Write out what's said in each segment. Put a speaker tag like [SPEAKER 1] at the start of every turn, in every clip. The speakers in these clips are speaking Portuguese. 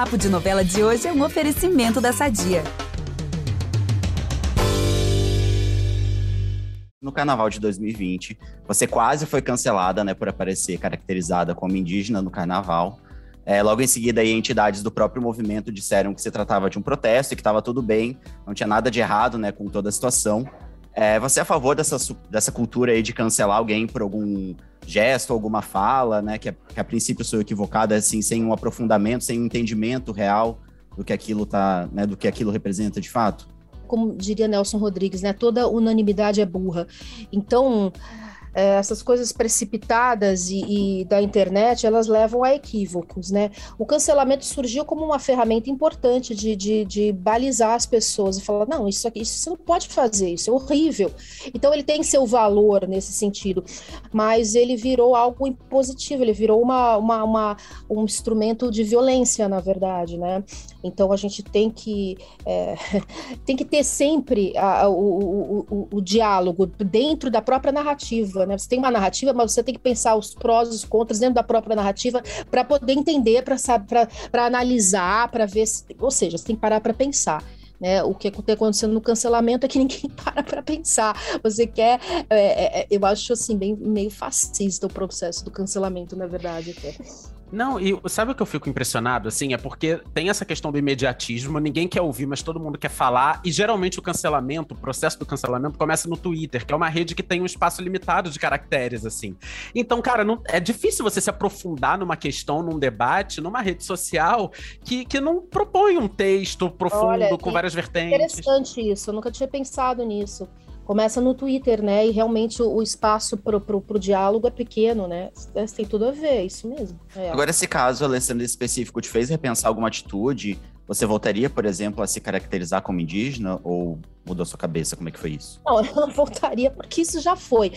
[SPEAKER 1] Papo de Novela de hoje é um oferecimento da Sadia.
[SPEAKER 2] No carnaval de 2020, você quase foi cancelada, né, por aparecer caracterizada como indígena no carnaval. É, logo em seguida, aí, entidades do próprio movimento disseram que se tratava de um protesto e que estava tudo bem, não tinha nada de errado né, com toda a situação. É, você é a favor dessa, dessa cultura aí de cancelar alguém por algum gesto, alguma fala, né? Que, que a princípio sou equivocada, assim, sem um aprofundamento, sem um entendimento real do que aquilo tá, né? Do que aquilo representa de fato?
[SPEAKER 3] Como diria Nelson Rodrigues, né? Toda unanimidade é burra. Então, é, essas coisas precipitadas e, e, da internet, elas levam a equívocos, né? O cancelamento surgiu como uma ferramenta importante de, de, de balizar as pessoas e falar, não, isso aqui, isso você não pode fazer, isso é horrível. Então ele tem seu valor nesse sentido, mas ele virou algo impositivo, ele virou uma, uma, uma um instrumento de violência, na verdade, né? Então a gente tem que, é, tem que ter sempre a, o, o, o, o diálogo dentro da própria narrativa narrativa, né? Você tem uma narrativa, mas você tem que pensar os prós e os contras dentro da própria narrativa para poder entender, para analisar, para ver se, ou seja, você tem que parar para pensar. Né, o que está acontecendo no cancelamento é que ninguém para para pensar. Você quer, é, é, eu acho assim bem meio fascista o processo do cancelamento, na verdade. Até.
[SPEAKER 4] Não, e sabe o que eu fico impressionado, assim? É porque tem essa questão do imediatismo, ninguém quer ouvir, mas todo mundo quer falar, e geralmente o cancelamento, o processo do cancelamento começa no Twitter, que é uma rede que tem um espaço limitado de caracteres, assim. Então, cara, não, é difícil você se aprofundar numa questão, num debate, numa rede social que, que não propõe um texto profundo
[SPEAKER 3] Olha,
[SPEAKER 4] com várias vertentes.
[SPEAKER 3] Interessante isso, eu nunca tinha pensado nisso começa no Twitter, né? E realmente o, espaço para o diálogo é pequeno, né? Tem tudo a ver, é isso mesmo. É.
[SPEAKER 2] Agora, esse caso, Alessandro, específico, te fez repensar alguma atitude? Você voltaria, por exemplo, a se caracterizar como indígena ou mudou sua cabeça? Como é que foi isso?
[SPEAKER 3] Não, eu não voltaria porque isso já foi.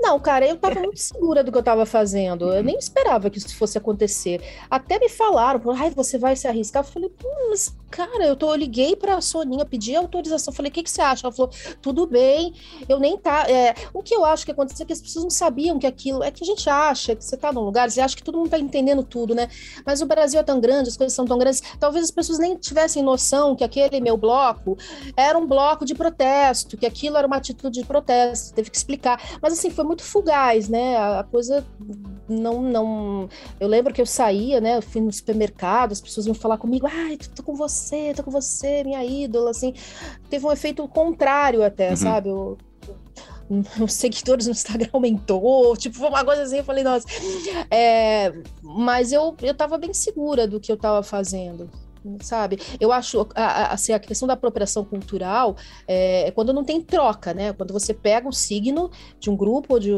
[SPEAKER 3] Não, cara, eu tava muito segura do que eu tava fazendo. Eu nem esperava que isso fosse acontecer. Até me falaram, ai, você vai se arriscar? Eu falei, mas, cara, eu, tô, eu liguei pra Soninha, pedi autorização. Eu falei, o que, que você acha? Ela falou, tudo bem, eu nem tá. É, o que eu acho que aconteceu é que as pessoas não sabiam que aquilo. É que a gente acha que você tá num lugar, você acha que todo mundo tá entendendo tudo, né? Mas o Brasil é tão grande, as coisas são tão grandes. Talvez as pessoas nem tivessem noção que aquele meu bloco era um bloco de protesto, que aquilo era uma atitude de protesto, teve que explicar. Mas assim, foi muito fugaz, né? A, coisa não, não. Eu lembro que eu saía, né? Eu fui no supermercado, as pessoas iam falar comigo, ai, tô com você, tô com você, minha ídola, assim. Teve um efeito contrário até, uhum. sabe? Eu, os seguidores no Instagram aumentou, tipo, foi uma coisa assim, eu falei, nossa. É, mas eu, eu tava bem segura do que eu tava fazendo, sabe? Eu acho a, assim, a questão da apropriação cultural é, é, quando não tem troca, né? Quando você pega um signo de um grupo de,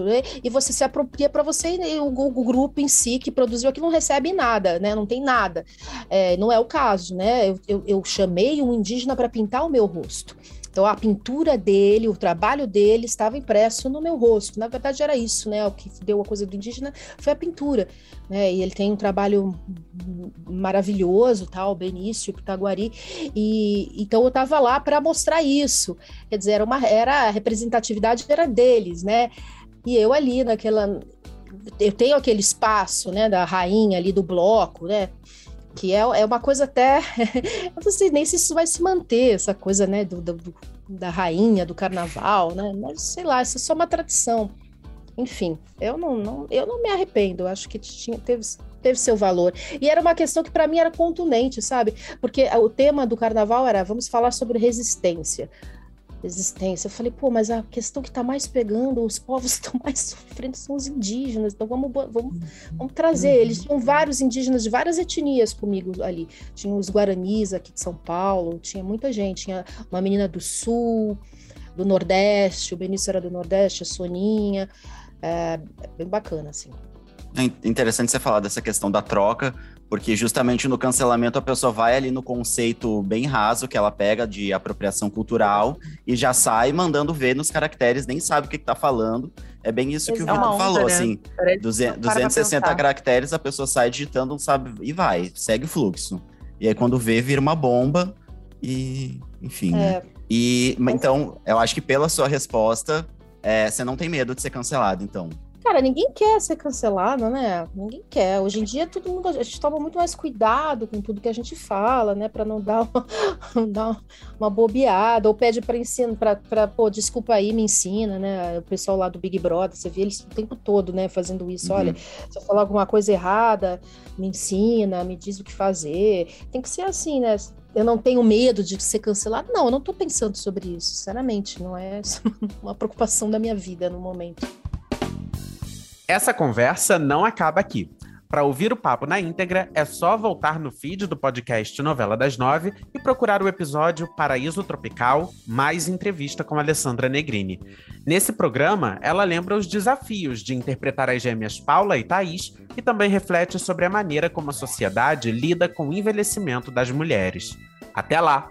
[SPEAKER 3] e você se apropria para você e o, o, grupo em si que produziu aquilo não recebe nada, né? Não tem nada. É, não é o caso, né? Eu, eu, eu chamei um indígena para pintar o meu rosto. Então a pintura dele, o trabalho dele estava impresso no meu rosto. Na verdade era isso, né? O que deu a coisa do indígena foi a pintura, né? E ele tem um trabalho maravilhoso, tal, Benício, Pitaguari. E então eu estava lá para mostrar isso. Quer dizer, era uma era a representatividade era deles, né? E eu ali naquela eu tenho aquele espaço, né, da rainha ali do bloco, né? Que é, é uma coisa até. eu não sei nem se isso vai se manter, essa coisa, né, do, do, da rainha, do carnaval, né? Mas sei lá, isso é só uma tradição. Enfim, eu não, não, eu não me arrependo, acho que tinha, teve, teve seu valor. E era uma questão que para mim era contundente, sabe? Porque o tema do carnaval era vamos falar sobre resistência existência. Eu falei, pô, mas a questão que está mais pegando, os povos que estão mais sofrendo são os indígenas, então vamos, vamos, vamos trazer. Eles tinham vários indígenas de várias etnias comigo ali. Tinha os Guaranis aqui de São Paulo, tinha muita gente, tinha uma menina do Sul, do Nordeste, o Benício era do Nordeste, a Soninha. É, bem bacana, assim.
[SPEAKER 2] É interessante você falar dessa questão da troca, porque justamente no cancelamento a pessoa vai ali no conceito bem raso que ela pega de apropriação cultural e já sai mandando ver nos caracteres, nem sabe o que, está falando. É bem isso que o Vitor falou, né? assim. 260 caracteres, a pessoa sai digitando, sabe, e vai, segue o fluxo. E aí quando vê, vira uma bomba e, enfim, né? é. né? E, então, eu acho que pela sua resposta, é, você não tem medo de ser cancelado, então.
[SPEAKER 3] Cara, ninguém quer ser cancelado, né? Ninguém quer. Hoje em dia, todo mundo, a gente toma muito mais cuidado com tudo que a gente fala, né? Para não dar uma, dar uma bobeada, ou pede para ensino, para, pô, desculpa aí, me ensina, né? O pessoal lá do Big Brother, você vê eles o tempo todo, né, fazendo isso. Uhum. Olha, se eu falar alguma coisa errada, me ensina, me diz o que fazer. Tem que ser assim, né? eu não tenho medo de ser cancelado. Não, eu não estou pensando sobre isso, sinceramente. Não é uma preocupação da minha vida no momento.
[SPEAKER 4] Essa conversa não acaba aqui. Para ouvir o papo na íntegra, é só voltar no feed do podcast Novela das Nove e procurar o episódio Paraíso Tropical, mais entrevista com Alessandra Negrini. Nesse programa, ela lembra os desafios de interpretar as gêmeas Paula e Thaís e também reflete sobre a maneira como a sociedade lida com o envelhecimento das mulheres. Até lá!